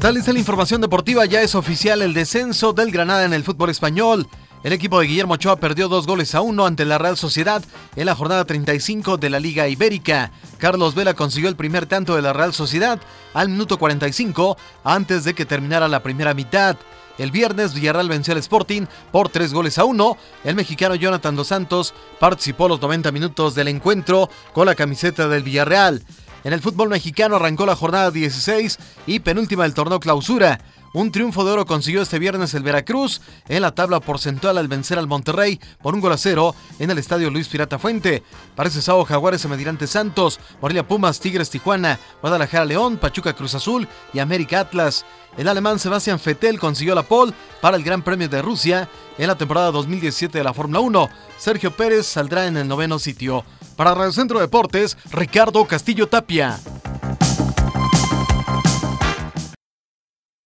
¿Qué tal? Esta la información deportiva. Ya es oficial el descenso del Granada en el fútbol español. El equipo de Guillermo Ochoa perdió dos goles a uno ante la Real Sociedad en la jornada 35 de la Liga Ibérica. Carlos Vela consiguió el primer tanto de la Real Sociedad al minuto 45 antes de que terminara la primera mitad. El viernes Villarreal venció al Sporting por tres goles a uno. El mexicano Jonathan Dos Santos participó los 90 minutos del encuentro con la camiseta del Villarreal. En el fútbol mexicano arrancó la jornada 16 y penúltima del torneo clausura. Un triunfo de oro consiguió este viernes el Veracruz en la tabla porcentual al vencer al Monterrey por un gol a cero en el estadio Luis Pirata Fuente. Para ese sábado Jaguares Medirante Santos, Morelia Pumas, Tigres Tijuana, Guadalajara León, Pachuca Cruz Azul y América Atlas. El alemán Sebastián Fettel consiguió la pole para el Gran Premio de Rusia en la temporada 2017 de la Fórmula 1. Sergio Pérez saldrá en el noveno sitio. Para Radio Centro Deportes, Ricardo Castillo Tapia.